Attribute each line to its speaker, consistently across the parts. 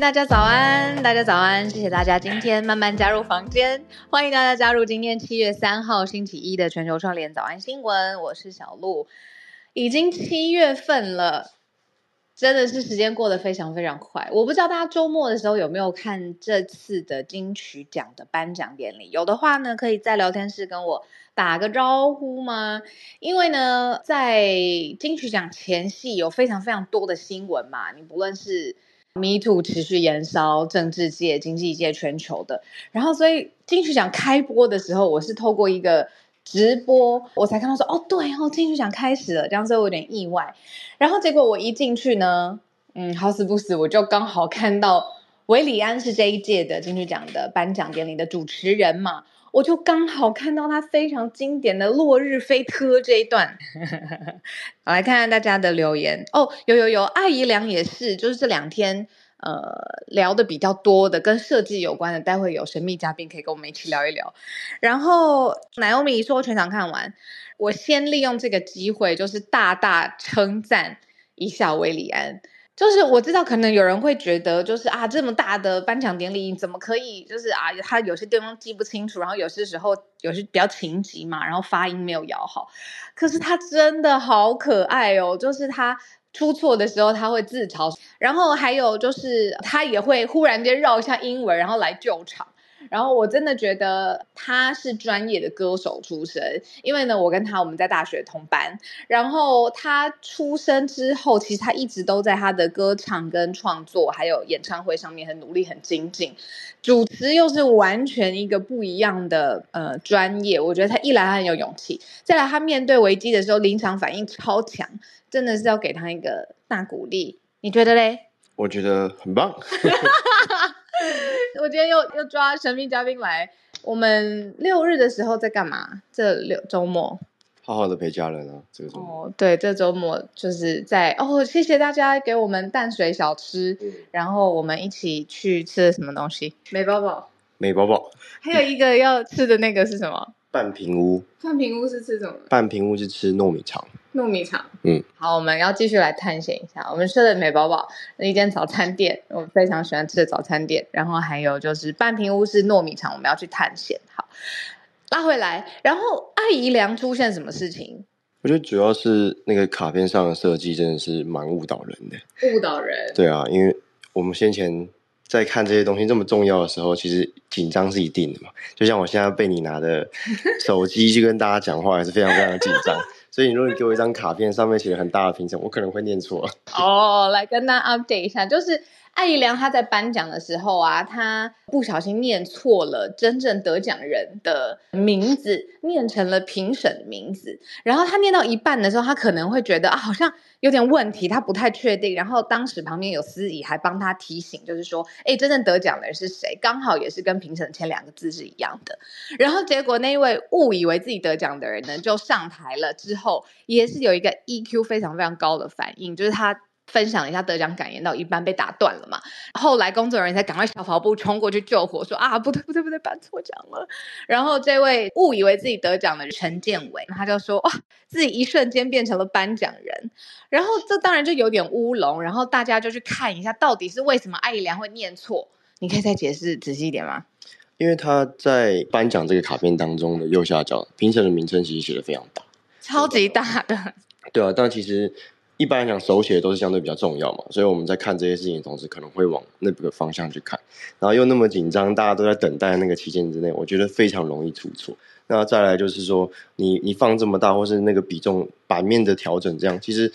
Speaker 1: 大家早安，大家早安，谢谢大家今天慢慢加入房间，欢迎大家加入今天七月三号星期一的全球串联早安新闻，我是小鹿，已经七月份了，真的是时间过得非常非常快，我不知道大家周末的时候有没有看这次的金曲奖的颁奖典礼，有的话呢，可以在聊天室跟我打个招呼吗？因为呢，在金曲奖前夕有非常非常多的新闻嘛，你不论是。Me Too 持续延烧，政治界、经济界、全球的，然后所以金曲奖开播的时候，我是透过一个直播，我才看到说，哦，对哦，金曲奖开始了，这样所以我有点意外。然后结果我一进去呢，嗯，好死不死，我就刚好看到韦礼安是这一届的金曲奖的颁奖典礼的主持人嘛。我就刚好看到他非常经典的《落日飞车》这一段，我来看看大家的留言哦，有有有，艾怡良也是，就是这两天呃聊的比较多的，跟设计有关的，待会有神秘嘉宾可以跟我们一起聊一聊。然后奶欧米说全场看完，我先利用这个机会，就是大大称赞一下韦礼安。就是我知道，可能有人会觉得，就是啊，这么大的颁奖典礼，怎么可以就是啊，他有些地方记不清楚，然后有些时候有些比较情急嘛，然后发音没有咬好。可是他真的好可爱哦，就是他出错的时候他会自嘲，然后还有就是他也会忽然间绕一下英文，然后来救场。然后我真的觉得他是专业的歌手出身，因为呢，我跟他我们在大学同班。然后他出生之后，其实他一直都在他的歌唱跟创作，还有演唱会上面很努力、很精进。主持又是完全一个不一样的呃专业。我觉得他一来他很有勇气，再来他面对危机的时候临场反应超强，真的是要给他一个大鼓励。你觉得嘞？
Speaker 2: 我觉得很棒。
Speaker 1: 我今天又又抓神秘嘉宾来，我们六日的时候在干嘛？这六周末，
Speaker 2: 好好的陪家人啊。这个周末，
Speaker 1: 哦，对，这周末就是在哦，谢谢大家给我们淡水小吃，嗯，然后我们一起去吃了什么东西？美宝宝，
Speaker 2: 美宝宝，
Speaker 1: 还有一个要吃的那个是什么？
Speaker 2: 半平屋。
Speaker 1: 半平屋是吃什么？
Speaker 2: 半平屋是吃糯米肠。
Speaker 1: 糯米肠，
Speaker 2: 嗯，
Speaker 1: 好，我们要继续来探险一下。我们吃的美宝宝那一间早餐店，我非常喜欢吃的早餐店。然后还有就是半平屋是糯米肠，我们要去探险。好，拉回来。然后阿姨良出现什么事情？
Speaker 2: 我觉得主要是那个卡片上的设计真的是蛮误导人的。
Speaker 1: 误导人？
Speaker 2: 对啊，因为我们先前在看这些东西这么重要的时候，其实紧张是一定的嘛。就像我现在被你拿的手机去跟大家讲话，还是非常非常的紧张。所以，如果你给我一张卡片，上面写了很大的评审，我可能会念错。
Speaker 1: 哦，来跟大家 update 一下，就是。艾怡良他在颁奖的时候啊，他不小心念错了真正得奖人的名字，念成了评审的名字。然后他念到一半的时候，他可能会觉得啊，好像有点问题，他不太确定。然后当时旁边有司仪还帮他提醒，就是说，哎，真正得奖的人是谁？刚好也是跟评审签两个字是一样的。然后结果那一位误以为自己得奖的人呢，就上台了之后，也是有一个 EQ 非常非常高的反应，就是他。分享一下得奖感言，到一半被打断了嘛。后来工作人员才赶快小跑步冲过去救火，说啊，不对不对不对，颁错奖了。然后这位误以为自己得奖的陈建伟，他就说哇，自己一瞬间变成了颁奖人。然后这当然就有点乌龙。然后大家就去看一下，到底是为什么艾怡良会念错？你可以再解释仔细一点吗？
Speaker 2: 因为他在颁奖这个卡片当中的右下角，评审的名称其实写的非常大，
Speaker 1: 超级大的。
Speaker 2: 对啊，但其实。一般来讲，手写都是相对比较重要嘛，所以我们在看这些事情的同时，可能会往那个方向去看，然后又那么紧张，大家都在等待那个期间之内，我觉得非常容易出错。那再来就是说，你你放这么大，或是那个比重版面的调整，这样其实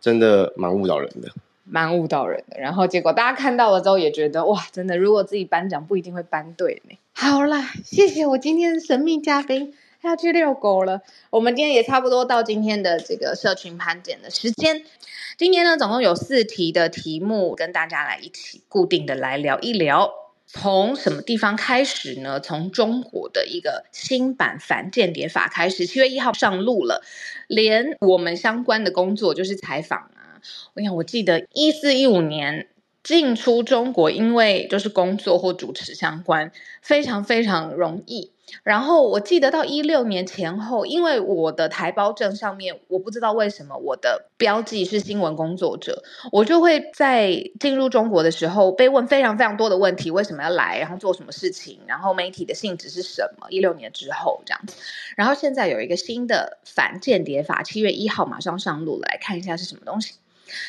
Speaker 2: 真的蛮误导人的，
Speaker 1: 蛮误导人的。然后结果大家看到了之后，也觉得哇，真的，如果自己颁奖不一定会颁对呢。好啦，谢谢我今天的神秘嘉宾。他要去遛狗了。我们今天也差不多到今天的这个社群盘点的时间。今天呢，总共有四题的题目，跟大家来一起固定的来聊一聊。从什么地方开始呢？从中国的一个新版反间谍法开始。七月一号上路了，连我们相关的工作就是采访啊。我想，我记得一四一五年。进出中国，因为就是工作或主持相关，非常非常容易。然后我记得到一六年前后，因为我的台胞证上面，我不知道为什么我的标记是新闻工作者，我就会在进入中国的时候被问非常非常多的问题：为什么要来？然后做什么事情？然后媒体的性质是什么？一六年之后这样子。然后现在有一个新的反间谍法，七月一号马上上路了，来看一下是什么东西。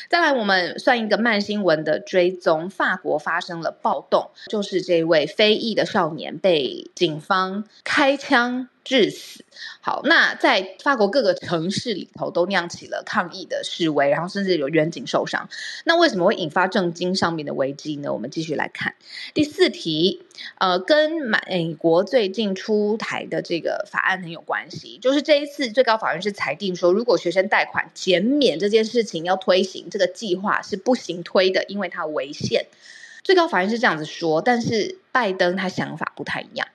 Speaker 1: 再来，我们算一个慢新闻的追踪。法国发生了暴动，就是这位非裔的少年被警方开枪致死。好，那在法国各个城市里头都酿起了抗议的示威，然后甚至有员警受伤。那为什么会引发政经上面的危机呢？我们继续来看第四题，呃，跟美国最近出台的这个法案很有关系，就是这一次最高法院是裁定说，如果学生贷款减免这件事情要推行，这个计划是不行推的，因为它违宪。最高法院是这样子说，但是拜登他想法不太一样。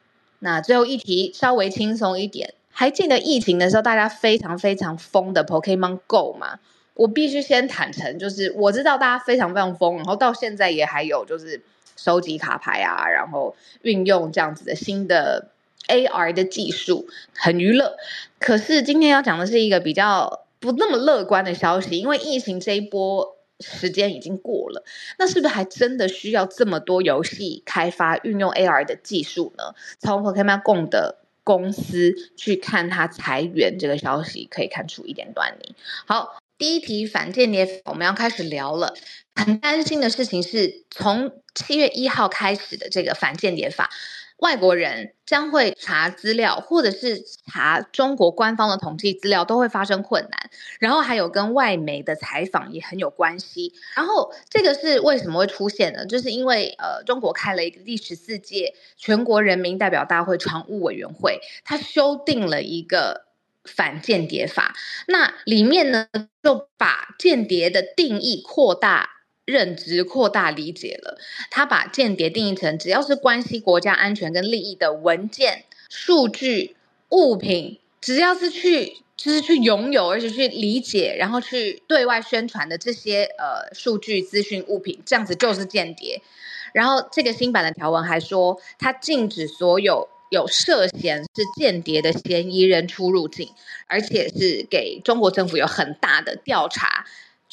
Speaker 1: 那最后一题稍微轻松一点。还记得疫情的时候，大家非常非常疯的 Pokemon Go 吗？我必须先坦诚，就是我知道大家非常非常疯，然后到现在也还有就是收集卡牌啊，然后运用这样子的新的 AR 的技术，很娱乐。可是今天要讲的是一个比较不那么乐观的消息，因为疫情这一波时间已经过了，那是不是还真的需要这么多游戏开发运用 AR 的技术呢？从 Pokemon Go 的公司去看他裁员这个消息，可以看出一点端倪。好，第一题反间谍，我们要开始聊了。很担心的事情是从七月一号开始的这个反间谍法。外国人将会查资料，或者是查中国官方的统计资料，都会发生困难。然后还有跟外媒的采访也很有关系。然后这个是为什么会出现呢？就是因为呃，中国开了一个第十四届全国人民代表大会常务委员会，它修订了一个反间谍法。那里面呢，就把间谍的定义扩大。认知扩大理解了，他把间谍定义成只要是关系国家安全跟利益的文件、数据、物品，只要是去就是去拥有，而且去理解，然后去对外宣传的这些呃数据、资讯、物品，这样子就是间谍。然后这个新版的条文还说，他禁止所有有涉嫌是间谍的嫌疑人出入境，而且是给中国政府有很大的调查。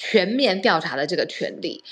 Speaker 1: 全面调查的这个权利，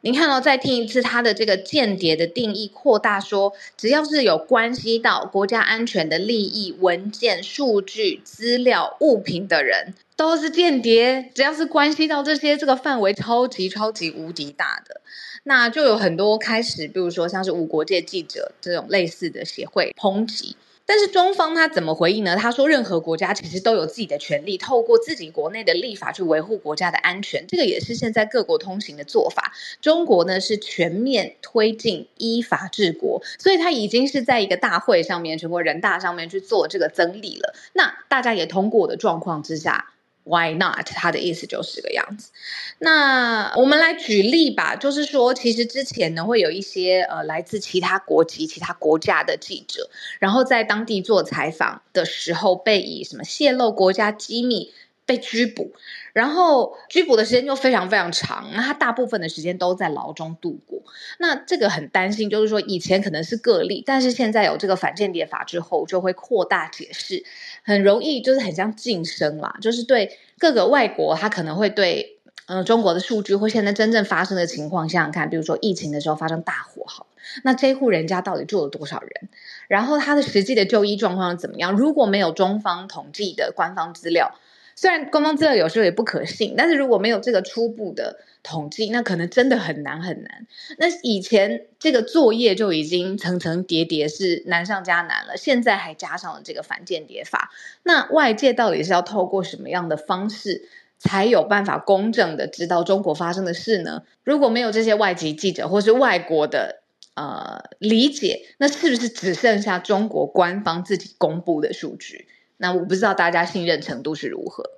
Speaker 1: 您看到、哦、再听一次，他的这个间谍的定义扩大说，只要是有关系到国家安全的利益、文件、数据、资料、物品的人，都是间谍。只要是关系到这些，这个范围超级超级无敌大的，那就有很多开始，比如说像是无国界记者这种类似的协会抨击。但是中方他怎么回应呢？他说，任何国家其实都有自己的权利，透过自己国内的立法去维护国家的安全，这个也是现在各国通行的做法。中国呢是全面推进依法治国，所以他已经是在一个大会上面，全国人大上面去做这个增立了。那大家也通过的状况之下。Why not？他的意思就是这个样子。那我们来举例吧，就是说，其实之前呢，会有一些呃来自其他国籍、其他国家的记者，然后在当地做采访的时候，被以什么泄露国家机密被拘捕，然后拘捕的时间又非常非常长，那他大部分的时间都在牢中度过。那这个很担心，就是说以前可能是个例，但是现在有这个反间谍法之后，就会扩大解释。很容易就是很像晋升啦，就是对各个外国，他可能会对嗯、中国的数据或现在真正发生的情况想想看，比如说疫情的时候发生大火，好，那这户人家到底住了多少人？然后他的实际的就医状况怎么样？如果没有中方统计的官方资料。虽然官方资料有时候也不可信，但是如果没有这个初步的统计，那可能真的很难很难。那以前这个作业就已经层层叠叠是难上加难了，现在还加上了这个反间谍法。那外界到底是要透过什么样的方式，才有办法公正的知道中国发生的事呢？如果没有这些外籍记者或是外国的呃理解，那是不是只剩下中国官方自己公布的数据？那我不知道大家信任程度是如何。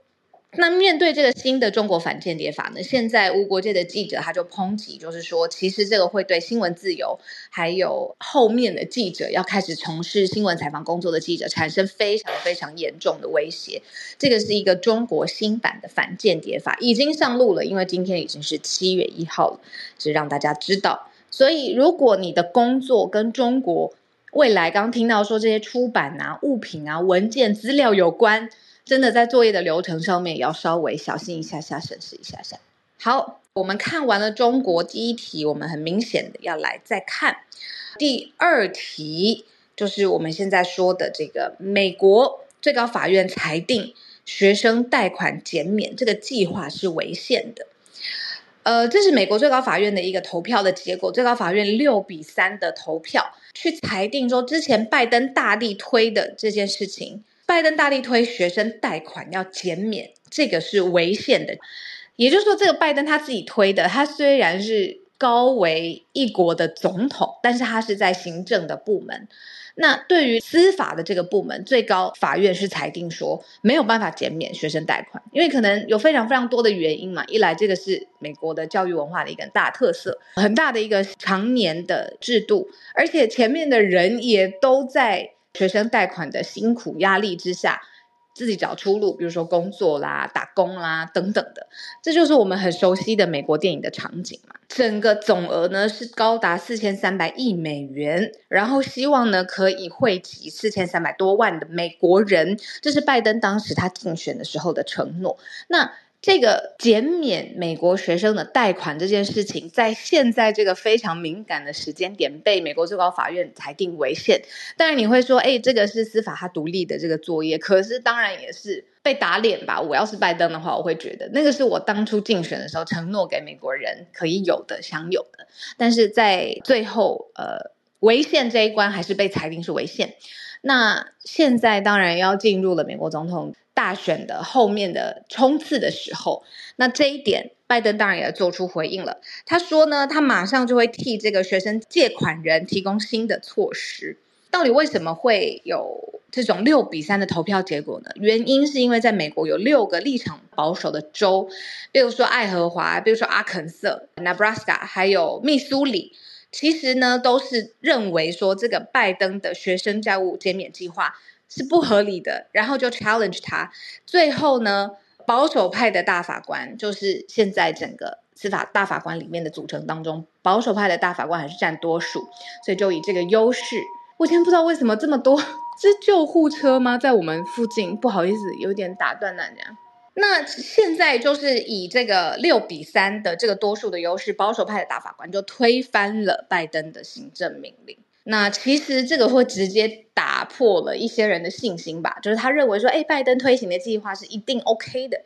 Speaker 1: 那面对这个新的中国反间谍法呢，现在无国界的记者他就抨击，就是说，其实这个会对新闻自由，还有后面的记者要开始从事新闻采访工作的记者产生非常非常严重的威胁。这个是一个中国新版的反间谍法，已经上路了，因为今天已经是七月一号了，是让大家知道。所以，如果你的工作跟中国未来刚听到说这些出版啊、物品啊、文件资料有关。真的在作业的流程上面也要稍微小心一下下，审视一下下。好，我们看完了中国第一题，我们很明显的要来再看第二题，就是我们现在说的这个美国最高法院裁定学生贷款减免这个计划是违宪的。呃，这是美国最高法院的一个投票的结果，最高法院六比三的投票去裁定说，之前拜登大力推的这件事情。拜登大力推学生贷款要减免，这个是违宪的。也就是说，这个拜登他自己推的，他虽然是高为一国的总统，但是他是在行政的部门。那对于司法的这个部门，最高法院是裁定说没有办法减免学生贷款，因为可能有非常非常多的原因嘛。一来，这个是美国的教育文化的一个大特色，很大的一个常年的制度，而且前面的人也都在。学生贷款的辛苦压力之下，自己找出路，比如说工作啦、打工啦等等的，这就是我们很熟悉的美国电影的场景嘛。整个总额呢是高达四千三百亿美元，然后希望呢可以惠及四千三百多万的美国人，这是拜登当时他竞选的时候的承诺。那这个减免美国学生的贷款这件事情，在现在这个非常敏感的时间点，被美国最高法院裁定违宪。当然你会说，哎，这个是司法它独立的这个作业，可是当然也是被打脸吧？我要是拜登的话，我会觉得那个是我当初竞选的时候承诺给美国人可以有的、享有的，但是在最后，呃，违宪这一关还是被裁定是违宪。那现在当然要进入了美国总统大选的后面的冲刺的时候，那这一点，拜登当然也做出回应了。他说呢，他马上就会替这个学生借款人提供新的措施。到底为什么会有这种六比三的投票结果呢？原因是因为在美国有六个立场保守的州，比如说爱荷华，比如说阿肯色、Nebraska，还有密苏里，其实呢都是认为说这个拜登的学生债务减免计划。是不合理的，然后就 challenge 他。最后呢，保守派的大法官，就是现在整个司法大法官里面的组成当中，保守派的大法官还是占多数，所以就以这个优势。我今天不知道为什么这么多，是救护车吗？在我们附近，不好意思，有点打断大家。那现在就是以这个六比三的这个多数的优势，保守派的大法官就推翻了拜登的行政命令。那其实这个会直接打破了一些人的信心吧，就是他认为说，哎，拜登推行的计划是一定 OK 的，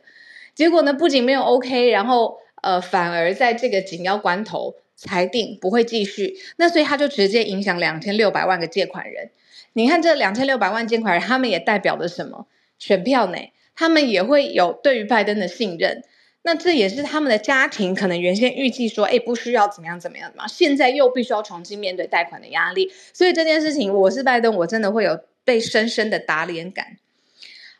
Speaker 1: 结果呢，不仅没有 OK，然后呃，反而在这个紧要关头裁定不会继续，那所以他就直接影响两千六百万个借款人。你看这两千六百万借款人，他们也代表了什么？选票呢？他们也会有对于拜登的信任。那这也是他们的家庭可能原先预计说，哎，不需要怎么样怎么样嘛，现在又必须要重新面对贷款的压力，所以这件事情，我是拜登，我真的会有被深深的打脸感。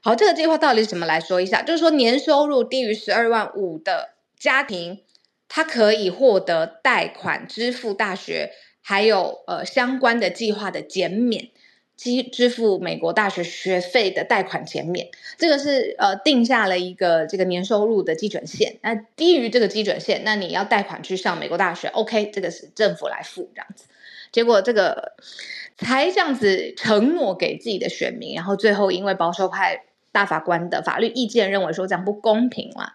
Speaker 1: 好，这个计划到底怎么来说一下？就是说，年收入低于十二万五的家庭，他可以获得贷款支付大学还有呃相关的计划的减免。支支付美国大学学费的贷款减免，这个是呃定下了一个这个年收入的基准线。那低于这个基准线，那你要贷款去上美国大学，OK，这个是政府来付这样子。结果这个才这样子承诺给自己的选民，然后最后因为保守派大法官的法律意见认为说这样不公平嘛。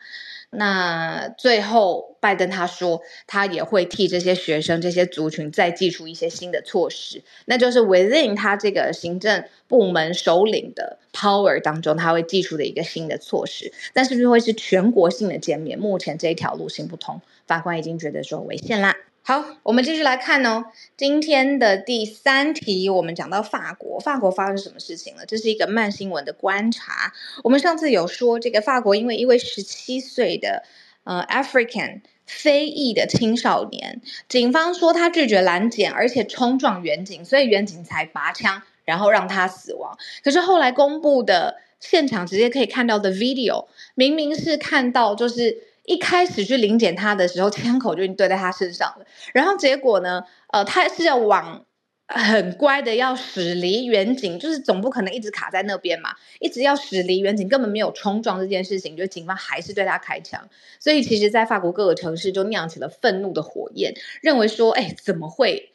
Speaker 1: 那最后，拜登他说，他也会替这些学生、这些族群再祭出一些新的措施，那就是 within 他这个行政部门首领的 power 当中，他会祭出的一个新的措施。但是不是会是全国性的减免？目前这一条路行不通，法官已经觉得说违宪啦。好，我们继续来看哦。今天的第三题，我们讲到法国，法国发生什么事情了？这是一个慢新闻的观察。我们上次有说，这个法国因为一位十七岁的呃 African 非裔的青少年，警方说他拒绝拦检，而且冲撞远警，所以远警才拔枪，然后让他死亡。可是后来公布的现场直接可以看到的 video，明明是看到就是一开始去临检他的时候，枪口就已经对在他身上了，然后结果呢，呃，他是要往。很乖的，要驶离远景，就是总不可能一直卡在那边嘛，一直要驶离远景，根本没有冲撞这件事情，就警方还是对他开枪，所以其实，在法国各个城市就酿起了愤怒的火焰，认为说，哎，怎么会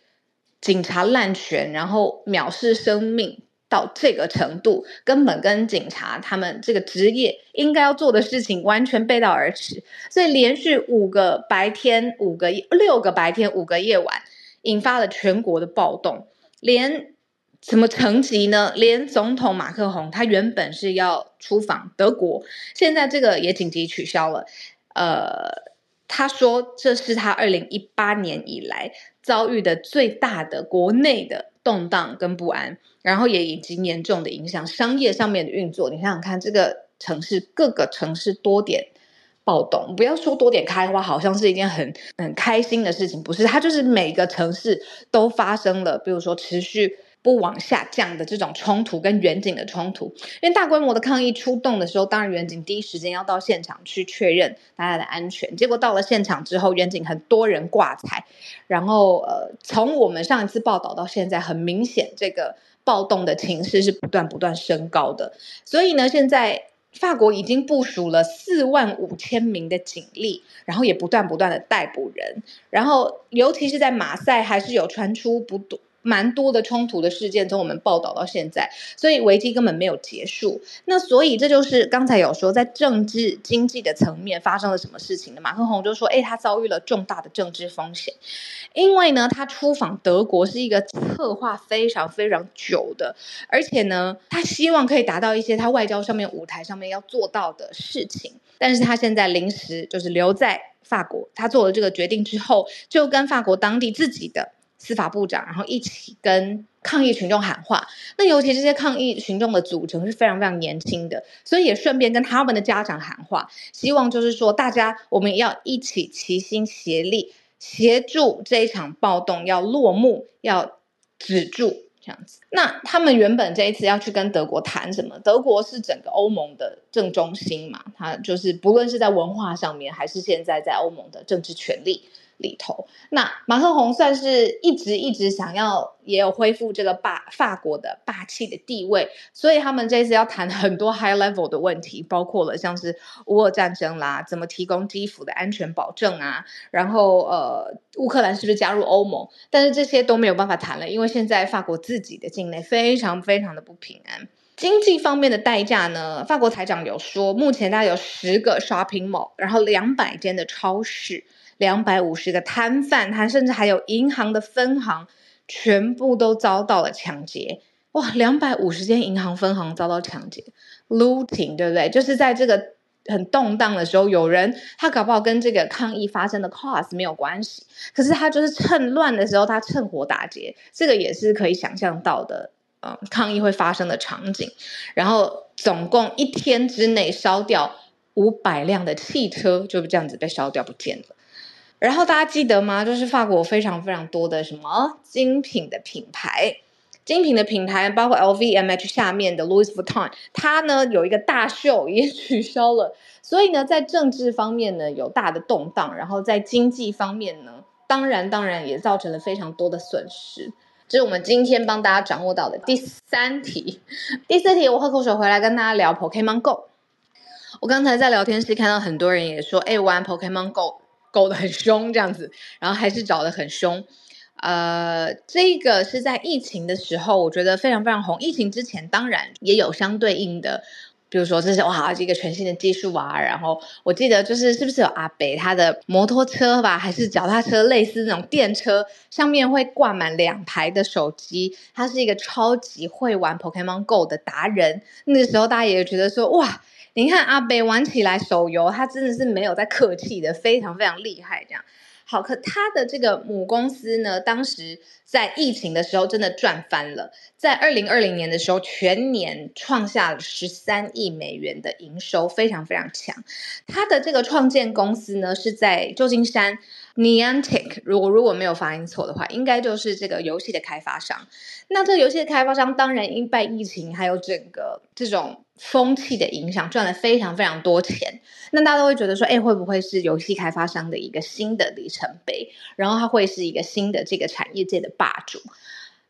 Speaker 1: 警察滥权，然后藐视生命到这个程度，根本跟警察他们这个职业应该要做的事情完全背道而驰，所以连续五个白天，五个六个白天，五个夜晚。引发了全国的暴动，连什么层级呢？连总统马克宏他原本是要出访德国，现在这个也紧急取消了。呃，他说这是他二零一八年以来遭遇的最大的国内的动荡跟不安，然后也已经严重的影响商业上面的运作。你想想看，这个城市各个城市多点。暴动，不要说多点开花，好像是一件很很开心的事情，不是？它就是每个城市都发生了，比如说持续不往下降的这种冲突跟远景的冲突。因为大规模的抗议出动的时候，当然远景第一时间要到现场去确认大家的安全。结果到了现场之后，远景很多人挂彩，然后呃，从我们上一次报道到现在，很明显这个暴动的情势是不断不断升高的。所以呢，现在。法国已经部署了四万五千名的警力，然后也不断不断的逮捕人，然后尤其是在马赛还是有传出不多。蛮多的冲突的事件，从我们报道到现在，所以危机根本没有结束。那所以这就是刚才有说，在政治经济的层面发生了什么事情呢？马克宏就说：“哎，他遭遇了重大的政治风险，因为呢，他出访德国是一个策划非常非常久的，而且呢，他希望可以达到一些他外交上面舞台上面要做到的事情，但是他现在临时就是留在法国，他做了这个决定之后，就跟法国当地自己的。”司法部长，然后一起跟抗议群众喊话。那尤其这些抗议群众的组成是非常非常年轻的，所以也顺便跟他们的家长喊话，希望就是说大家我们要一起齐心协力，协助这一场暴动要落幕，要止住这样子。那他们原本这一次要去跟德国谈什么？德国是整个欧盟的正中心嘛，它就是不论是在文化上面，还是现在在欧盟的政治权力。里头，那马克宏算是一直一直想要，也有恢复这个霸法国的霸气的地位，所以他们这次要谈很多 high level 的问题，包括了像是乌俄战争啦，怎么提供基辅的安全保证啊，然后呃，乌克兰是不是加入欧盟？但是这些都没有办法谈了，因为现在法国自己的境内非常非常的不平安。经济方面的代价呢？法国财长有说，目前大概有十个 shopping mall，然后两百间的超市。两百五十个摊贩，他甚至还有银行的分行，全部都遭到了抢劫。哇，两百五十间银行分行遭到抢劫，looting，对不对？就是在这个很动荡的时候，有人他搞不好跟这个抗议发生的 cause 没有关系，可是他就是趁乱的时候，他趁火打劫，这个也是可以想象到的，嗯，抗议会发生的场景。然后总共一天之内烧掉五百辆的汽车，就这样子被烧掉不见了。然后大家记得吗？就是法国非常非常多的什么精品的品牌，精品的品牌包括 LVMH 下面的 Louis Vuitton，它呢有一个大秀也取消了。所以呢，在政治方面呢有大的动荡，然后在经济方面呢，当然当然也造成了非常多的损失。这是我们今天帮大家掌握到的第三题。第四题，我喝口水回来跟大家聊 Pokemon Go。我刚才在聊天室看到很多人也说，哎，玩 Pokemon Go。狗得很凶，这样子，然后还是找得很凶。呃，这个是在疫情的时候，我觉得非常非常红。疫情之前当然也有相对应的，比如说这是哇，这个全新的技术啊。然后我记得就是是不是有阿北他的摩托车吧，还是脚踏车，类似那种电车，上面会挂满两排的手机。他是一个超级会玩 Pokemon Go 的达人。那个时候大家也觉得说哇。你看阿北玩起来手游，他真的是没有在客气的，非常非常厉害。这样好，可他的这个母公司呢，当时在疫情的时候真的赚翻了，在二零二零年的时候，全年创下了十三亿美元的营收，非常非常强。他的这个创建公司呢，是在旧金山 Niantic，如果如果没有发音错的话，应该就是这个游戏的开发商。那这个游戏的开发商当然因拜疫情，还有整个这种。风气的影响，赚了非常非常多钱。那大家都会觉得说，哎，会不会是游戏开发商的一个新的里程碑？然后它会是一个新的这个产业界的霸主？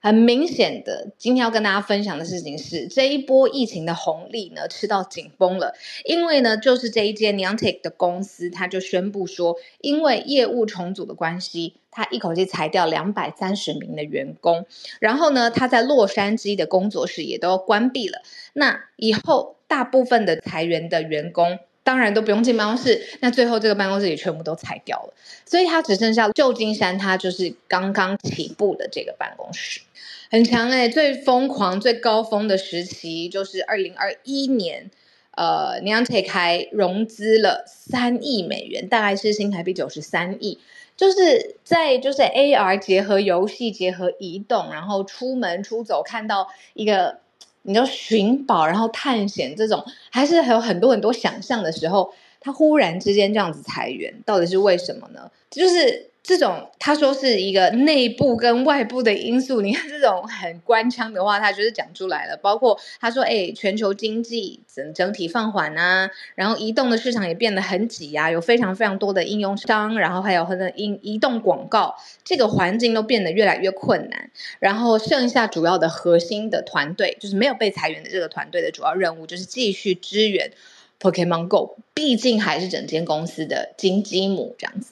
Speaker 1: 很明显的，今天要跟大家分享的事情是，这一波疫情的红利呢，吃到紧绷了。因为呢，就是这一间 Niantic 的公司，他就宣布说，因为业务重组的关系，他一口气裁掉两百三十名的员工。然后呢，他在洛杉矶的工作室也都关闭了。那以后，大部分的裁员的员工。当然都不用进办公室，那最后这个办公室也全部都裁掉了，所以他只剩下旧金山，他就是刚刚起步的这个办公室，很强哎、最疯狂、最高峰的时期就是二零二一年，呃，Niantic 还融资了三亿美元，大概是新台币九十三亿，就是在就是 AR 结合游戏结合移动，然后出门出走看到一个。你要寻宝，然后探险这种，还是还有很多很多想象的时候，他忽然之间这样子裁员，到底是为什么呢？就是。这种他说是一个内部跟外部的因素，你看 这种很官腔的话，他就是讲出来了。包括他说，哎，全球经济整整体放缓啊，然后移动的市场也变得很挤啊，有非常非常多的应用商，然后还有很多移移动广告，这个环境都变得越来越困难。然后剩下主要的核心的团队，就是没有被裁员的这个团队的主要任务，就是继续支援。Pokemon Go 毕竟还是整间公司的金鸡母这样子，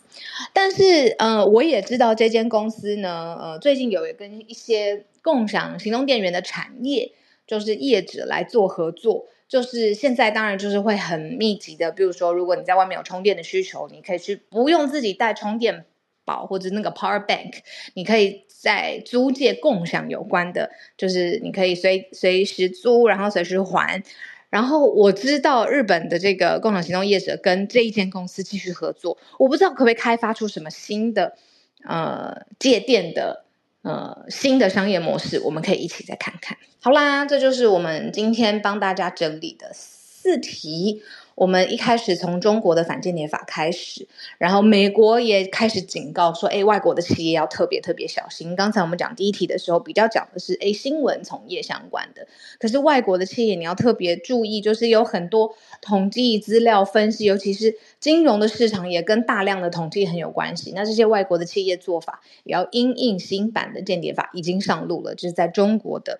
Speaker 1: 但是呃，我也知道这间公司呢，呃，最近有跟一些共享行动电源的产业，就是业者来做合作，就是现在当然就是会很密集的，比如说如果你在外面有充电的需求，你可以去不用自己带充电宝或者那个 Power Bank，你可以在租借共享有关的，就是你可以随随时租，然后随时还。然后我知道日本的这个共享行动业者跟这一间公司继续合作，我不知道可不可以开发出什么新的呃借电的呃新的商业模式，我们可以一起再看看。好啦，这就是我们今天帮大家整理的四题。我们一开始从中国的反间谍法开始，然后美国也开始警告说，哎，外国的企业要特别特别小心。刚才我们讲第一题的时候，比较讲的是哎新闻从业相关的，可是外国的企业你要特别注意，就是有很多统计资料分析，尤其是金融的市场也跟大量的统计很有关系。那这些外国的企业做法也要因应新版的间谍法已经上路了，就是在中国的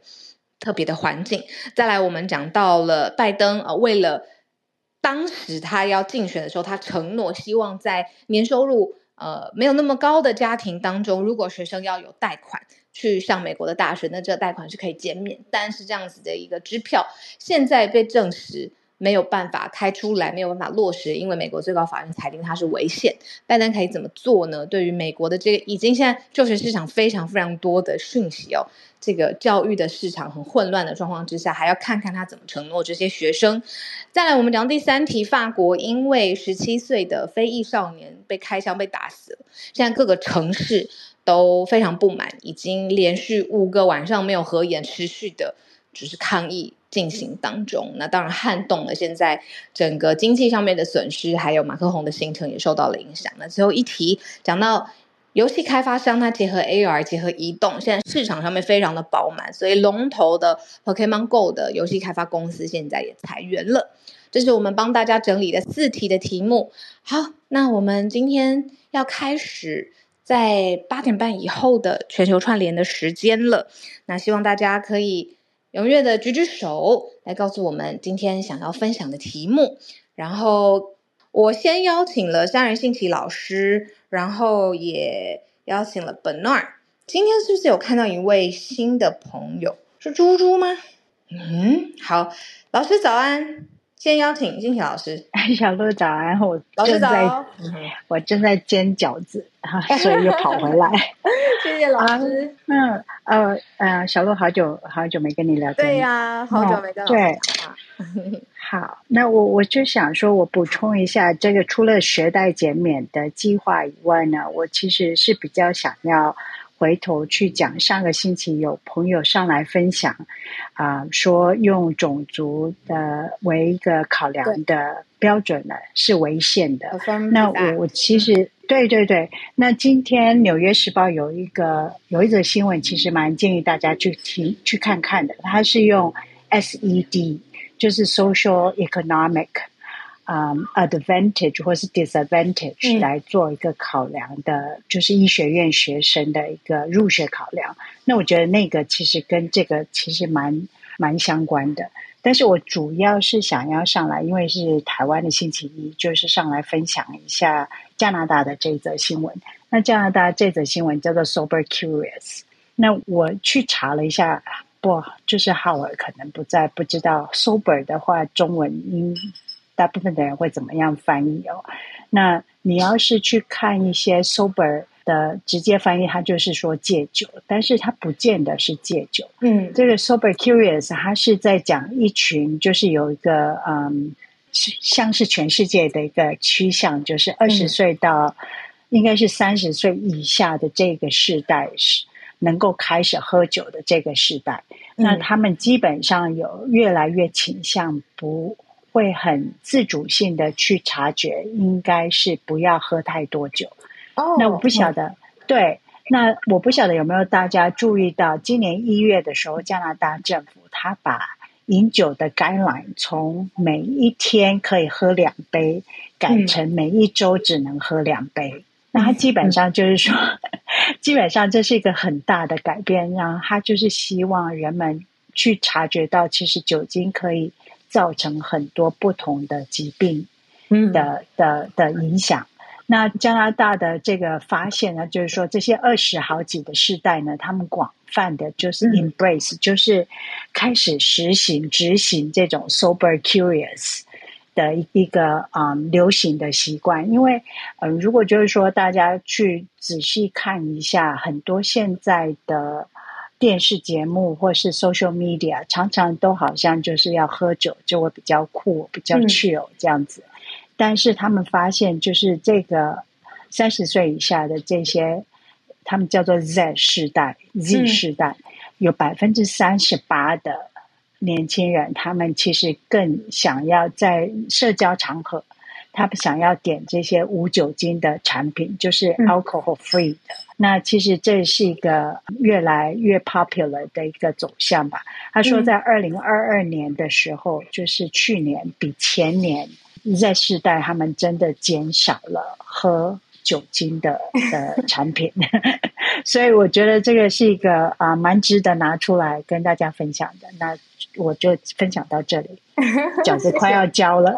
Speaker 1: 特别的环境。再来，我们讲到了拜登啊，为了当时他要竞选的时候，他承诺希望在年收入呃没有那么高的家庭当中，如果学生要有贷款去上美国的大学，那这个贷款是可以减免。但是这样子的一个支票，现在被证实。没有办法开出来，没有办法落实，因为美国最高法院裁定它是违宪。拜登可以怎么做呢？对于美国的这个已经现在就学市场非常非常多的讯息哦，这个教育的市场很混乱的状况之下，还要看看他怎么承诺这些学生。再来，我们讲第三题，法国因为十七岁的非裔少年被开枪被打死了，现在各个城市都非常不满，已经连续五个晚上没有合眼，持续的就是抗议。进行当中，那当然撼动了现在整个经济上面的损失，还有马克宏的行程也受到了影响。那最后一题讲到游戏开发商，它结合 AR 结合移动，现在市场上面非常的饱满，所以龙头的 Pokemon Go 的游戏开发公司现在也裁员了。这是我们帮大家整理的四题的题目。好，那我们今天要开始在八点半以后的全球串联的时间了。那希望大家可以。踊跃的举举手来告诉我们今天想要分享的题目，然后我先邀请了三人信奇老师，然后也邀请了本娜。今天是不是有看到一位新的朋友？是猪猪吗？嗯，好，老师早安。先邀请金奇老师。
Speaker 3: 小鹿早安，我
Speaker 1: 老师早。
Speaker 3: 我正在煎饺子，所以又跑回来。
Speaker 1: 谢谢老师。
Speaker 3: 嗯呃呃，小鹿好久好久没跟你聊天。
Speaker 1: 对呀，好久没跟。
Speaker 3: 对。好，那我我就想说，我补充一下，这个除了学贷减免的计划以外呢，我其实是比较想要。回头去讲，上个星期有朋友上来分享，啊、呃，说用种族的为一个考量的标准呢是违宪的。那我我其实对对对，那今天《纽约时报》有一个有一则新闻，其实蛮建议大家去听去看看的。它是用 SED，就是 social economic 啊、um, advantage 或是 disadvantage 来做一个考量的，嗯、就是医学院学生的一个入学考量。那我觉得那个其实跟这个其实蛮蛮相关的。但是我主要是想要上来，因为是台湾的星期一，就是上来分享一下加拿大的这则新闻。那加拿大这则新闻叫做 Sober Curious。那我去查了一下，不，就是浩尔可能不在，不知道 Sober 的话，中文音大部分的人会怎么样翻译哦？那你要是去看一些 Sober。的直接翻译，它就是说戒酒，但是它不见得是戒酒。嗯，这个 Sober Curious，它是在讲一群，就是有一个嗯，像是全世界的一个趋向，就是二十岁到应该是三十岁以下的这个世代是能够开始喝酒的这个世代。嗯，那他们基本上有越来越倾向不会很自主性的去察觉，应该是不要喝太多酒。哦，那我不晓得，对，那我不晓得有没有大家注意到，今年一月的时候，加拿大政府他把饮酒的 guideline 从每一天可以喝两杯，改成每一周只能喝两杯。嗯、那他基本上就是说，基本上这是一个很大的改变，让他就是希望人们去察觉到，其实酒精可以造成很多不同的疾病的，嗯的的的影响。那加拿大的这个发现呢，就是说这些二十好几的世代呢，他们广泛的就是 embrace，、嗯、就是开始实行执行这种 sober curious 的一个啊、嗯、流行的习惯。因为呃，如果就是说大家去仔细看一下，很多现在的电视节目或是 social media，常常都好像就是要喝酒就会比较酷、比较 chill 这样子。嗯但是他们发现，就是这个三十岁以下的这些，他们叫做 Z 世代、Z 世代，有百分之三十八的年轻人，他们其实更想要在社交场合，他们想要点这些无酒精的产品，就是 alcohol free 的。嗯、那其实这是一个越来越 popular 的一个走向吧。他说，在二零二二年的时候，嗯、就是去年比前年。在世代，他们真的减少了喝酒精的 的产品，所以我觉得这个是一个啊蛮值得拿出来跟大家分享的。那我就分享到这里，饺子快要焦了。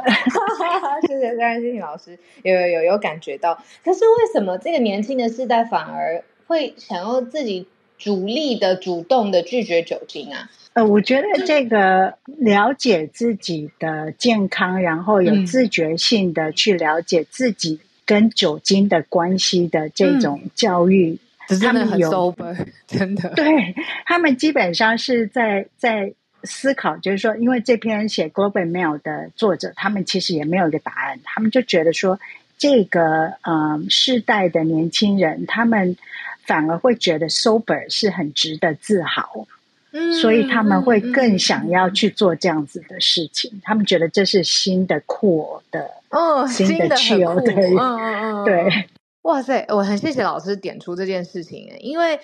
Speaker 1: 谢谢，当然谢谢老师，有有有有感觉到。可是为什么这个年轻的世代反而会想要自己主力的、主动的拒绝酒精啊？
Speaker 3: 呃，我觉得这个了解自己的健康，然后有自觉性的去了解自己跟酒精的关系的这种教育，
Speaker 1: 嗯、他们有 sober, 真的，
Speaker 3: 对，他们基本上是在在思考，就是说，因为这篇写 Global Mail 的作者，他们其实也没有一个答案，他们就觉得说，这个嗯世代的年轻人，他们反而会觉得 sober 是很值得自豪。所以他们会更想要去做这样子的事情，嗯嗯、他们觉得这是新的酷的
Speaker 1: 哦，
Speaker 3: 新的趣哦，对，嗯嗯、对，
Speaker 1: 哇塞，我很谢谢老师点出这件事情，因为。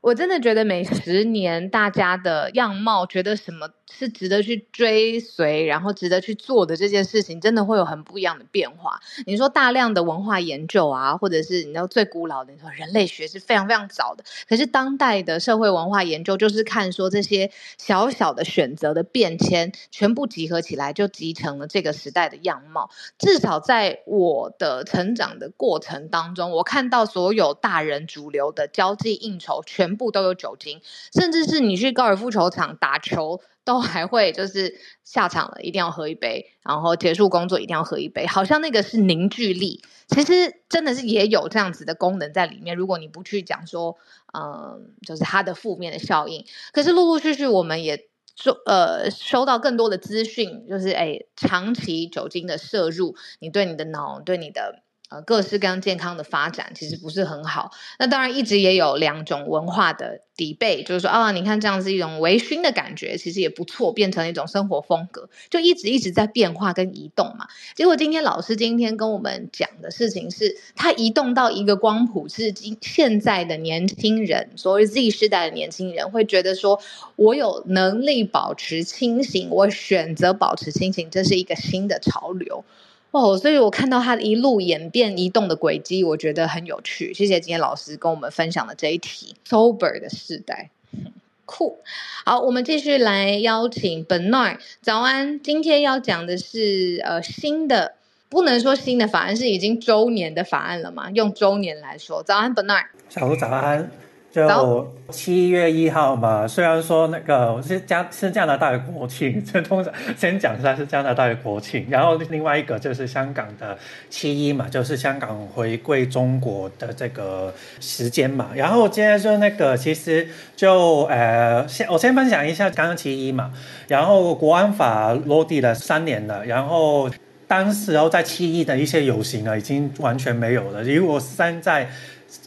Speaker 1: 我真的觉得每十年大家的样貌，觉得什么是值得去追随，然后值得去做的这件事情，真的会有很不一样的变化。你说大量的文化研究啊，或者是你知道最古老的，你说人类学是非常非常早的，可是当代的社会文化研究就是看说这些小小的选择的变迁，全部集合起来就集成了这个时代的样貌。至少在我的成长的过程当中，我看到所有大人主流的交际应酬全。全部都有酒精，甚至是你去高尔夫球场打球，都还会就是下场了一定要喝一杯，然后结束工作一定要喝一杯，好像那个是凝聚力。其实真的是也有这样子的功能在里面。如果你不去讲说，嗯，就是它的负面的效应。可是陆陆续续我们也收呃收到更多的资讯，就是诶长期酒精的摄入，你对你的脑、对你的呃各式各样健康的发展，其实不是很好。那当然一直也有两种文化的底背，就是说啊，你看这样子一种微醺的感觉，其实也不错，变成一种生活风格，就一直一直在变化跟移动嘛。结果今天老师今天跟我们讲的事情是，他移动到一个光谱，是今现在的年轻人，所谓 Z 世代的年轻人会觉得说，我有能力保持清醒，我选择保持清醒，这是一个新的潮流。哦，所以我看到他一路演变移动的轨迹，我觉得很有趣。谢谢今天老师跟我们分享的这一题，Sober 的世代，酷。好，我们继续来邀请 Bernard，早安。今天要讲的是呃新的，不能说新的法案，是已经周年的法案了嘛？用周年来说，早安，Bernard。
Speaker 4: 小鹿早安。就七月一号嘛，虽然说那个是加是加拿大的国庆，这 通常先讲一下是加拿大的国庆，然后另外一个就是香港的七一嘛，就是香港回归中国的这个时间嘛。然后接着就那个其实就呃先我先分享一下刚刚七一嘛，然后国安法落地了三年了，然后当时候在七一的一些游行呢已经完全没有了，如果现在。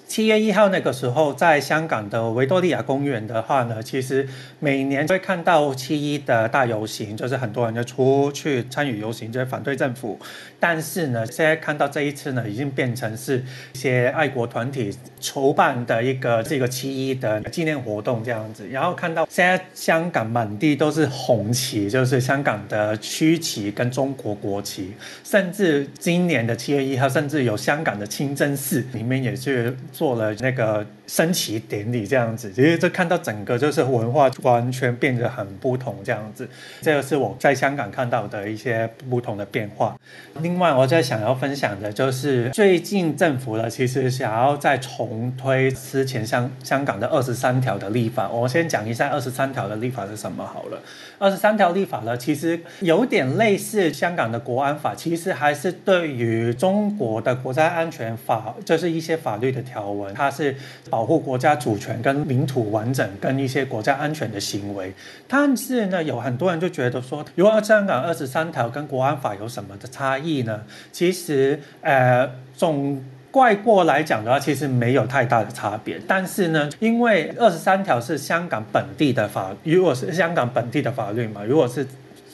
Speaker 4: 七月一号那个时候，在香港的维多利亚公园的话呢，其实每年会看到七一的大游行，就是很多人就出去参与游行，就是反对政府。但是呢，现在看到这一次呢，已经变成是一些爱国团体筹办的一个这个七一的纪念活动这样子。然后看到现在香港满地都是红旗，就是香港的区旗跟中国国旗，甚至今年的七月一号，甚至有香港的清真寺里面也是。做了那个升旗典礼这样子，其实这看到整个就是文化完全变得很不同这样子，这个是我在香港看到的一些不同的变化。另外，我在想要分享的就是最近政府呢，其实想要再重推之前香香港的二十三条的立法。我先讲一下二十三条的立法是什么好了。二十三条立法呢，其实有点类似香港的国安法，其实还是对于中国的国家安全法，就是一些法律的条文，它是保护国家主权跟领土完整跟一些国家安全的行为。但是呢，有很多人就觉得说，如果香港二十三条跟国安法有什么的差异呢？其实，呃，总。概括来讲的话，其实没有太大的差别。但是呢，因为二十三条是香港本地的法，如果是香港本地的法律嘛，如果是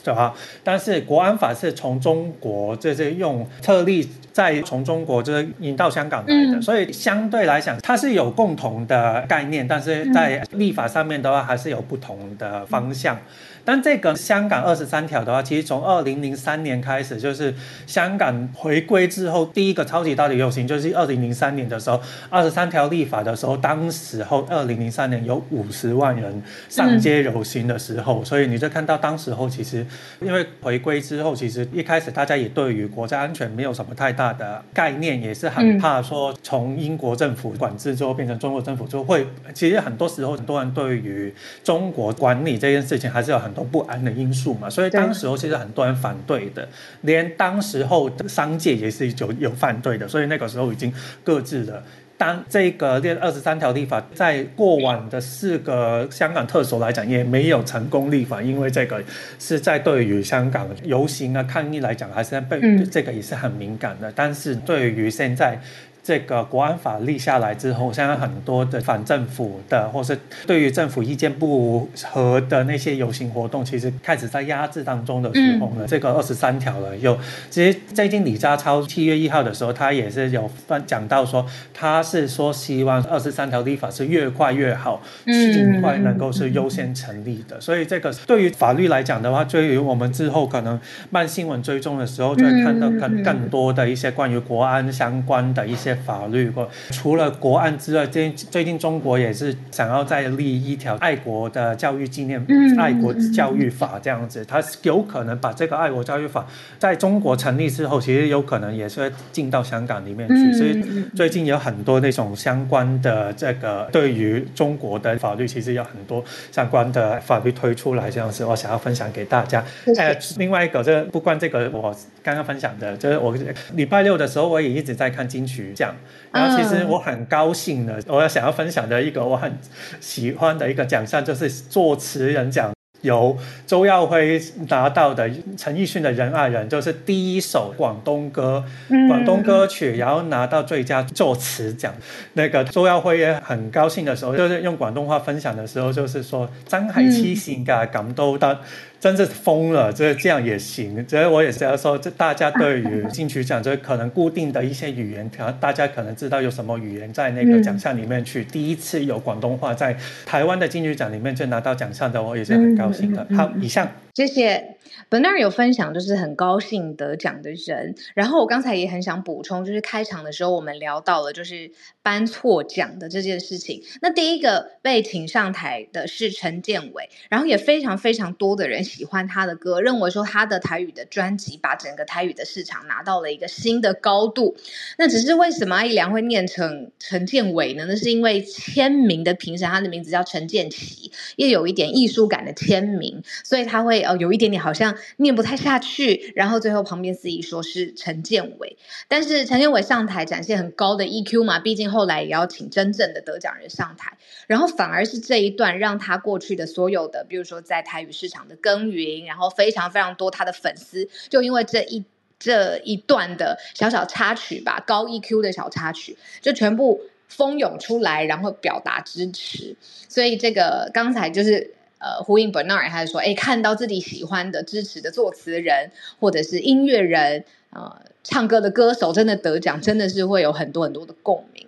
Speaker 4: 的话，但是国安法是从中国就是用特例再从中国就是引到香港来的，嗯、所以相对来讲它是有共同的概念，但是在立法上面的话还是有不同的方向。嗯但这个香港二十三条的话，其实从二零零三年开始，就是香港回归之后第一个超级大的游行，就是二零零三年的时候，二十三条立法的时候，当时候二零零三年有五十万人上街游行的时候，嗯、所以你就看到当时候其实因为回归之后，其实一开始大家也对于国家安全没有什么太大的概念，也是很怕说从英国政府管制之后变成中国政府就会，其实很多时候很多人对于中国管理这件事情还是有很。很多不安的因素嘛，所以当时候其实很多人反对的，连当时候的商界也是有有反对的，所以那个时候已经各自了。当这个列二十三条立法在过往的四个香港特首来讲也没有成功立法，因为这个是在对于香港游行啊抗议来讲，还是在被这个也是很敏感的。但是对于现在。这个国安法立下来之后，现在很多的反政府的，或是对于政府意见不合的那些游行活动，其实开始在压制当中的时候呢，嗯、这个二十三条了。有其实最近李家超七月一号的时候，他也是有分讲到说，他是说希望二十三条立法是越快越好，尽快能够是优先成立的。嗯、所以这个对于法律来讲的话，对于我们之后可能办新闻追踪的时候，就会看到更更多的一些关于国安相关的一些。法律或除了国安之外，最最近中国也是想要再立一条爱国的教育纪念爱国教育法这样子，它有可能把这个爱国教育法在中国成立之后，其实有可能也是会进到香港里面去。所以最近有很多那种相关的这个对于中国的法律，其实有很多相关的法律推出来这样子，我想要分享给大家。呃，另外一个，这不关这个，我刚刚分享的，就是我礼拜六的时候，我也一直在看金曲奖。然后其实我很高兴的，我要想要分享的一个我很喜欢的一个奖项，就是作词人奖。由周耀辉拿到的陈奕迅的《人啊人》，就是第一首广东歌，广东歌曲，然后拿到最佳作词奖。那个周耀辉也很高兴的时候，就是用广东话分享的时候，就是说真系黐线㗎，咁都得。真是疯了，这这样也行。所以我也是要说，这大家对于金曲奖，这可能固定的一些语言，大家可能知道有什么语言在那个奖项里面去。第一次有广东话在台湾的金曲奖里面就拿到奖项的，我也是很高兴的。好，以上。
Speaker 1: 谢谢。Bernard 有分享，就是很高兴得奖的人。然后我刚才也很想补充，就是开场的时候我们聊到了，就是颁错奖的这件事情。那第一个被请上台的是陈建伟，然后也非常非常多的人喜欢他的歌，认为说他的台语的专辑把整个台语的市场拿到了一个新的高度。那只是为什么阿义良会念成陈建伟呢？那是因为签名的评审他的名字叫陈建奇，又有一点艺术感的签名，所以他会哦有一点点好像。念不太下去，然后最后旁边司仪说是陈建伟，但是陈建伟上台展现很高的 EQ 嘛，毕竟后来也要请真正的得奖人上台，然后反而是这一段让他过去的所有的，比如说在台语市场的耕耘，然后非常非常多他的粉丝，就因为这一这一段的小小插曲吧，高 EQ 的小插曲，就全部蜂拥出来，然后表达支持，所以这个刚才就是。呃，呼应 Bernard 还是说，哎，看到自己喜欢的、支持的作词人，或者是音乐人，呃，唱歌的歌手，真的得奖，真的是会有很多很多的共鸣。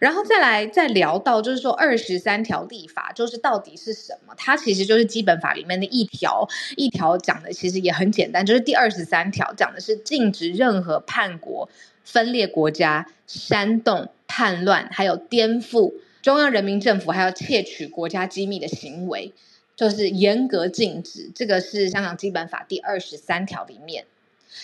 Speaker 1: 然后再来再聊到，就是说二十三条立法，就是到底是什么？它其实就是基本法里面的一条，一条讲的其实也很简单，就是第二十三条讲的是禁止任何叛国、分裂国家、煽动叛乱，还有颠覆中央人民政府，还有窃取国家机密的行为。就是严格禁止，这个是香港基本法第二十三条里面。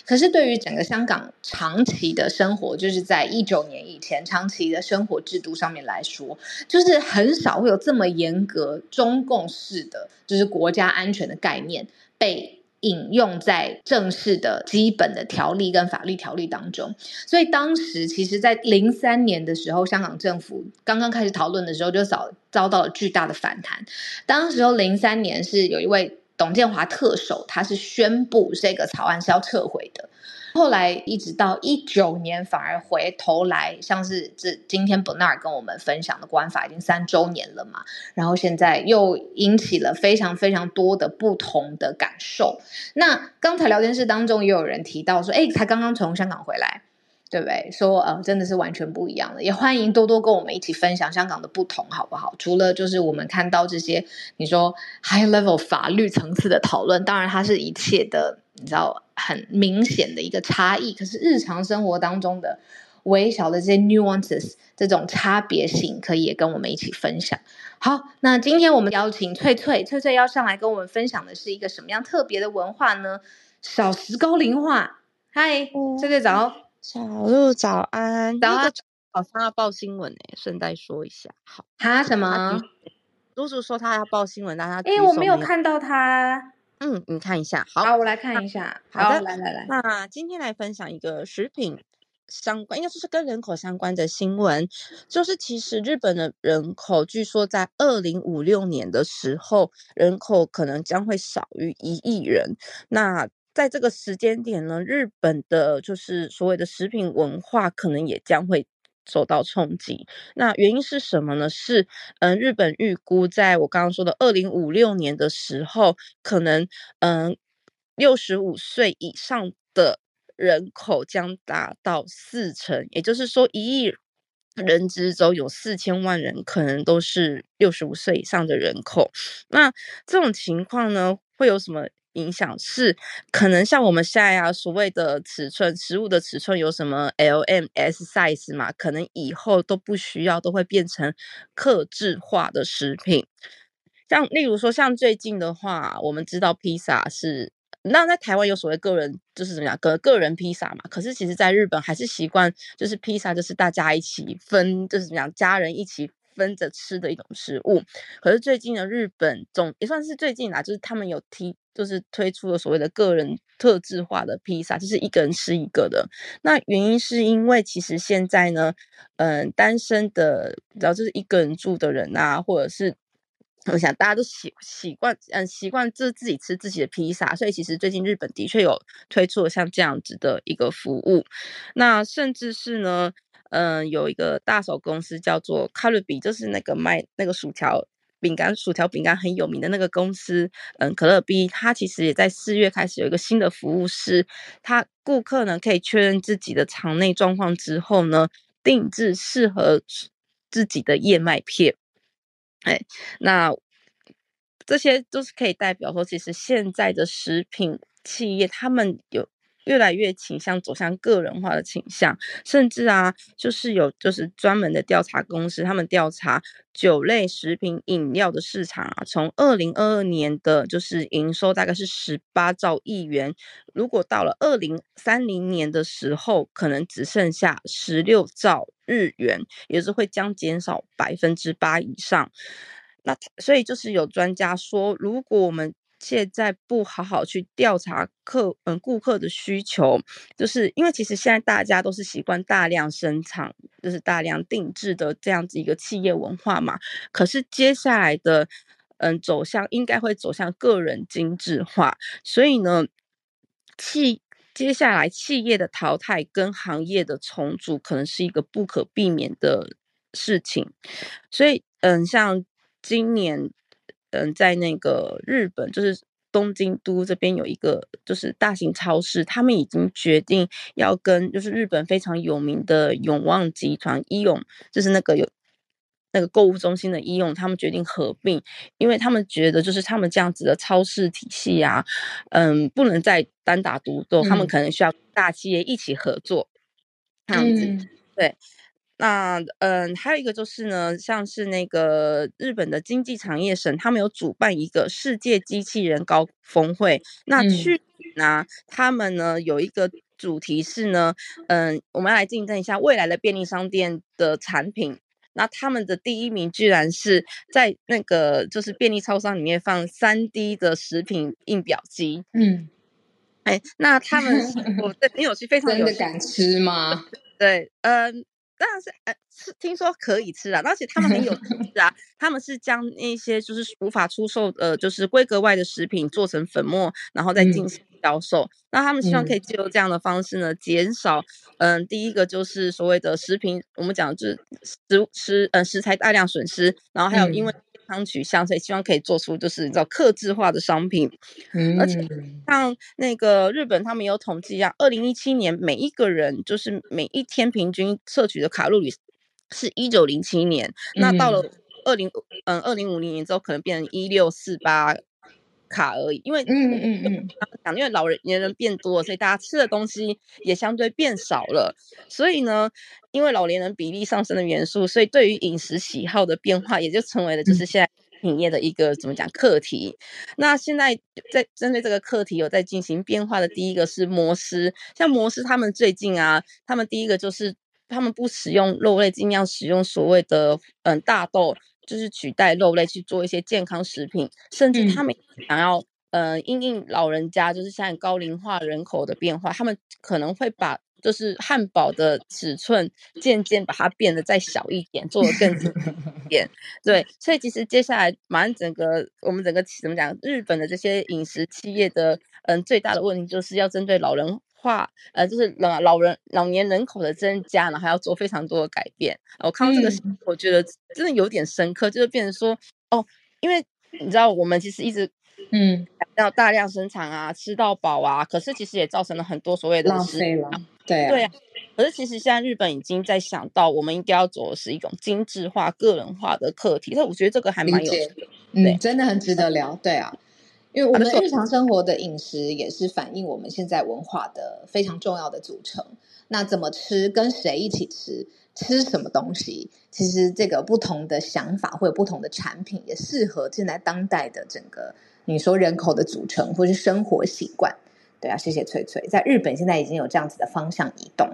Speaker 1: 可是对于整个香港长期的生活，就是在一九年以前长期的生活制度上面来说，就是很少会有这么严格中共式的，就是国家安全的概念被。引用在正式的基本的条例跟法律条例当中，所以当时其实，在零三年的时候，香港政府刚刚开始讨论的时候，就遭遭到了巨大的反弹。当时候零三年是有一位董建华特首，他是宣布这个草案是要撤回的。后来一直到一九年，反而回头来，像是这今天 Bernard 跟我们分享的国安法已经三周年了嘛，然后现在又引起了非常非常多的不同的感受。那刚才聊天室当中也有人提到说，哎，才刚刚从香港回来，对不对？说呃，真的是完全不一样的。也欢迎多多跟我们一起分享香港的不同，好不好？除了就是我们看到这些你说 high level 法律层次的讨论，当然它是一切的。你知道很明显的一个差异，可是日常生活当中的微小的这些 nuances，这种差别性，可以也跟我们一起分享。好，那今天我们邀请翠翠，翠翠要上来跟我们分享的是一个什么样特别的文化呢？小时高龄化。嗨，翠翠早，
Speaker 5: 小鹿早安。
Speaker 1: 早安，
Speaker 5: 早上要报新闻诶，顺带说一下。好，
Speaker 1: 他什么？
Speaker 5: 叔叔说他要报新闻，但他
Speaker 1: 诶，我没有看到他。
Speaker 5: 嗯，你看一下，好，
Speaker 1: 好，我来看一下。好，好的，来来来，
Speaker 5: 那今天来分享一个食品相关，应该说是跟人口相关的新闻，就是其实日本的人口，据说在二零五六年的时候，人口可能将会少于一亿人。那在这个时间点呢，日本的就是所谓的食品文化，可能也将会。受到冲击，那原因是什么呢？是，嗯，日本预估在我刚刚说的二零五六年的时候，可能，嗯，六十五岁以上的人口将达到四成，也就是说，一亿人之中有四千万人可能都是六十五岁以上的人口。那这种情况呢，会有什么？影响是可能像我们现在啊所谓的尺寸，食物的尺寸有什么 L、M、S size 嘛？可能以后都不需要，都会变成克制化的食品。像例如说，像最近的话，我们知道披萨是那在台湾有所谓个人就是怎么样个个人披萨嘛？可是其实在日本还是习惯就是披萨就是大家一起分，就是怎么样家人一起。分着吃的一种食物，可是最近的日本总也算是最近啦，就是他们有提，就是推出了所谓的个人特制化的披萨，就是一个人吃一个的。那原因是因为其实现在呢，嗯，单身的，然后就是一个人住的人啊，或者是我想大家都习习惯，嗯，习惯自自己吃自己的披萨，所以其实最近日本的确有推出了像这样子的一个服务。那甚至是呢，嗯，有一个大手公司叫做卡乐比，就是那个卖那个薯条。饼干、薯条、饼干很有名的那个公司，嗯，可乐 B，它其实也在四月开始有一个新的服务，是它顾客呢可以确认自己的肠内状况之后呢，定制适合自己的燕麦片。哎，那这些都是可以代表说，其实现在的食品企业他们有。越来越倾向走向个人化的倾向，甚至啊，就是有就是专门的调查公司，他们调查酒类、食品、饮料的市场啊，从二零二二年的就是营收大概是十八兆亿元，如果到了二零三零年的时候，可能只剩下十六兆日元，也是会将减少百分之八以上。那所以就是有专家说，如果我们现在不好好去调查客嗯顾客的需求，就是因为其实现在大家都是习惯大量生产，就是大量定制的这样子一个企业文化嘛。可是接下来的嗯走向应该会走向个人精致化，所以呢，企接下来企业的淘汰跟行业的重组可能是一个不可避免的事情。所以嗯，像今年。嗯，在那个日本，就是东京都这边有一个就是大型超市，他们已经决定要跟就是日本非常有名的永旺集团伊永，就是那个有那个购物中心的伊永，他们决定合并，因为他们觉得就是他们这样子的超市体系啊，嗯，不能再单打独斗，嗯、他们可能需要大企业一起合作，这样子，嗯、对。那嗯，还有一个就是呢，像是那个日本的经济产业省，他们有主办一个世界机器人高峰会。那去年呢，嗯、他们呢有一个主题是呢，嗯，我们要来竞争一下未来的便利商店的产品。那他们的第一名居然是在那个就是便利超商里面放三 D 的食品印表机。嗯，哎，那他们我 对很有趣，非常有趣。
Speaker 1: 真的敢吃吗？
Speaker 5: 对，嗯。当然是，呃，是听说可以吃啊，而且他们很有吃啊，他们是将那些就是无法出售呃，就是规格外的食品做成粉末，然后再进行销售。嗯、那他们希望可以借由这样的方式呢，减少，嗯、呃，第一个就是所谓的食品，我们讲就是食食呃食材大量损失，然后还有因为。康取向，所以希望可以做出就是你知道客制化的商品，嗯，而且像那个日本他们有统计啊，二零一七年每一个人就是每一天平均摄取的卡路里是一九零七年，嗯、那到了二零嗯二零五零年之后可能变成一六四八卡而已，因为嗯嗯嗯，讲 因为老人年人变多了，所以大家吃的东西也相对变少了，所以呢。因为老年人比例上升的元素，所以对于饮食喜好的变化，也就成为了就是现在食品业的一个怎么讲课题。那现在在针对这个课题有在进行变化的第一个是摩斯，像摩斯他们最近啊，他们第一个就是他们不使用肉类，尽量使用所谓的嗯大豆，就是取代肉类去做一些健康食品，甚至他们想要。呃，因应老人家就是现在高龄化人口的变化，他们可能会把就是汉堡的尺寸渐渐把它变得再小一点，做的更一点。对，所以其实接下来马上整个我们整个怎么讲，日本的这些饮食企业的嗯最大的问题就是要针对老人化，呃，就是老老人老年人口的增加，然后还要做非常多的改变。我看到这个，我觉得真的有点深刻，就是变成说哦，因为你知道我们其实一直。嗯，要大量生产啊，吃到饱啊，可是其实也造成了很多所谓的
Speaker 1: 浪费了，对啊，
Speaker 5: 对啊。可是其实现在日本已经在想到，我们应该要走的是一种精致化、个人化的课题。那我觉得这个还蛮有趣的，
Speaker 1: 嗯，真的很值得聊。对啊，因为我们日常生活的饮食也是反映我们现在文化的非常重要的组成。那怎么吃，跟谁一起吃？吃什么东西？其实这个不同的想法会有不同的产品，也适合现在当代的整个你说人口的组成或是生活习惯。对啊，谢谢翠翠，在日本现在已经有这样子的方向移动。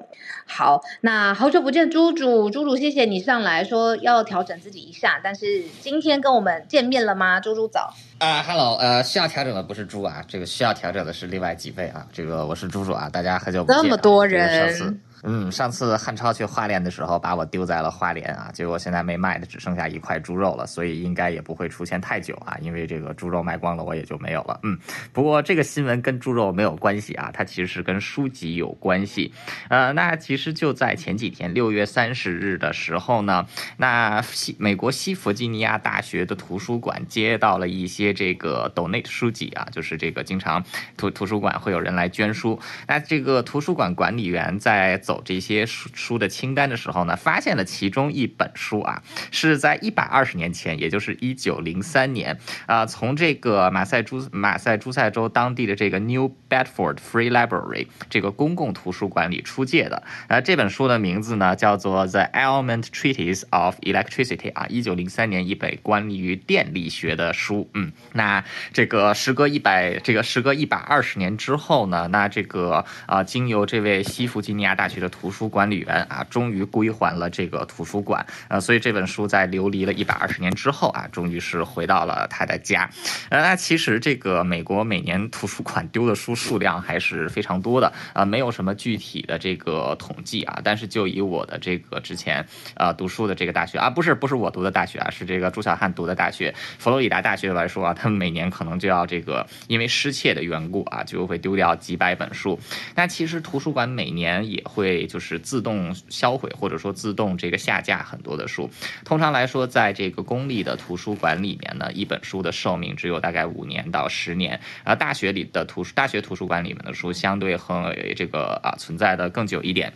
Speaker 6: 好，那好久不见，猪猪，猪猪，谢谢你上来说要调整自己一下，但是今天跟我们见面了吗？猪猪早。
Speaker 7: 啊哈喽，呃，需要调整的不是猪啊，这个需要调整的是另外几位啊。这个我是猪猪啊，大家很久不见。
Speaker 1: 这么多人。
Speaker 7: 嗯，上次汉超去花莲的时候，把我丢在了花莲啊，结果现在没卖的只剩下一块猪肉了，所以应该也不会出现太久啊，因为这个猪肉卖光了，我也就没有了。嗯，不过这个新闻跟猪肉没有关系啊，它其实是跟书籍有关系。呃，那其实就在前几天，六月三十日的时候呢，那西美国西弗吉尼亚大学的图书馆接到了一些这个 donate 书籍啊，就是这个经常图图书馆会有人来捐书，那这个图书馆管理员在走走这些书书的清单的时候呢，发现了其中一本书啊，是在一百二十年前，也就是一九零三年啊，从这个马赛诸马赛诸塞州当地的这个 New Bedford Free Library 这个公共图书馆里出借的。啊，这本书的名字呢叫做 The Element Treatise of Electricity 啊，一九零三年一本关于电力学的书。嗯，那这个时隔一百这个时隔一百二十年之后呢，那这个啊，经由这位西弗吉尼亚大学的图书管理员啊，终于归还了这个图书馆，呃，所以这本书在流离了一百二十年之后啊，终于是回到了他的家。呃，那其实这个美国每年图书馆丢的书数量还是非常多的啊，没有什么具体的这个统计啊，但是就以我的这个之前啊读书的这个大学啊，不是不是我读的大学啊，是这个朱小汉读的大学佛罗里达大学来说啊，他们每年可能就要这个因为失窃的缘故啊，就会丢掉几百本书。那其实图书馆每年也会就是。自动销毁或者说自动这个下架很多的书。通常来说，在这个公立的图书馆里面呢，一本书的寿命只有大概五年到十年。而大学里的图书，大学图书馆里面的书相对和这个啊存在的更久一点。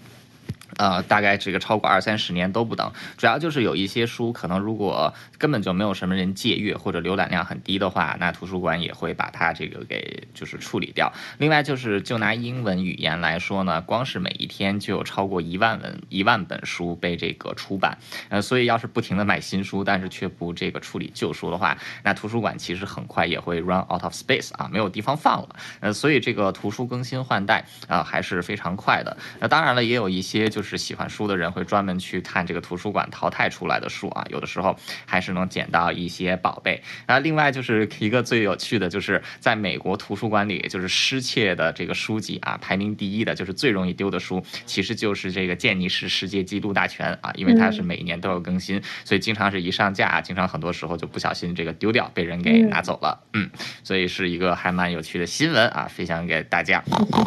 Speaker 7: 呃，大概这个超过二三十年都不等，主要就是有一些书可能如果根本就没有什么人借阅或者浏览量很低的话，那图书馆也会把它这个给就是处理掉。另外就是就拿英文语言来说呢，光是每一天就有超过一万文一万本书被这个出版，呃，所以要是不停的买新书，但是却不这个处理旧书的话，那图书馆其实很快也会 run out of space 啊，没有地方放了。呃，所以这个图书更新换代啊还是非常快的。那当然了，也有一些就是。是喜欢书的人会专门去看这个图书馆淘汰出来的书啊，有的时候还是能捡到一些宝贝。啊，另外就是 一个最有趣的就是在美国图书馆里，就是失窃的这个书籍啊，排名第一的就是最容易丢的书，其实就是这个健尼士世界纪录大全啊，因为它是每年都有更新，所以经常是一上架，经常很多时候就不小心这个丢掉，被人给拿走了。嗯，所以是一个还蛮有趣的新闻啊，分享给大家。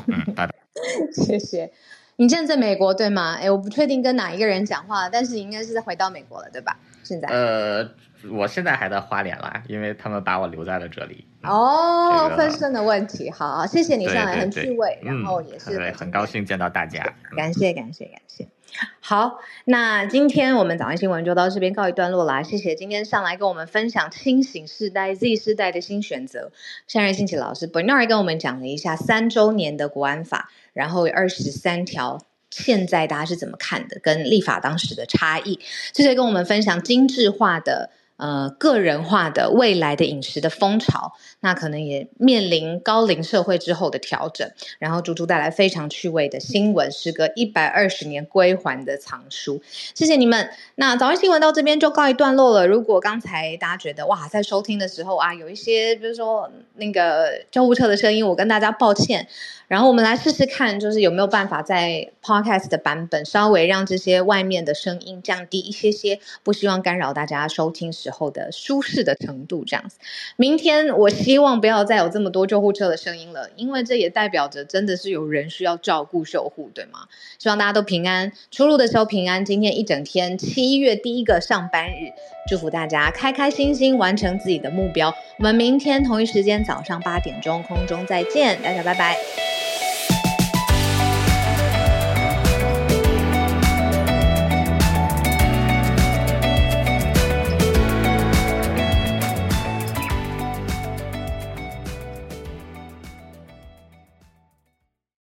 Speaker 7: 嗯，拜拜。
Speaker 1: 谢谢。你现在在美国对吗？哎，我不确定跟哪一个人讲话，但是应该是在回到美国了，对吧？现在？
Speaker 7: 呃，我现在还在花莲啦，因为他们把我留在了这里。
Speaker 1: 哦，这个、分身的问题，好，谢谢你上来很趣味，然后也是、
Speaker 7: 嗯、对，很高兴见到大家，
Speaker 1: 感谢感谢感谢。好，那今天我们早安新闻就到这边告一段落啦，谢谢今天上来跟我们分享清醒世代 Z 世代的新选择，向日新奇老师 Bernard 跟我们讲了一下三周年的国安法。然后有二十三条，现在大家是怎么看的？跟立法当时的差异，谢谢跟我们分享精致化的。呃，个人化的未来的饮食的风潮，那可能也面临高龄社会之后的调整。然后，猪猪带来非常趣味的新闻，时隔一百二十年归还的藏书。谢谢你们。那早安新闻到这边就告一段落了。如果刚才大家觉得哇，在收听的时候啊，有一些比如说那个救护车的声音，我跟大家抱歉。然后我们来试试看，就是有没有办法在 Podcast 的版本稍微让这些外面的声音降低一些些，不希望干扰大家收听时候的舒适的程度，这样子。明天我希望不要再有这么多救护车的声音了，因为这也代表着真的是有人需要照顾守护，对吗？希望大家都平安，出入的时候平安。今天一整天，七月第一个上班日，祝福大家开开心心完成自己的目标。我们明天同一时间早上八点钟空中再见，大家拜拜。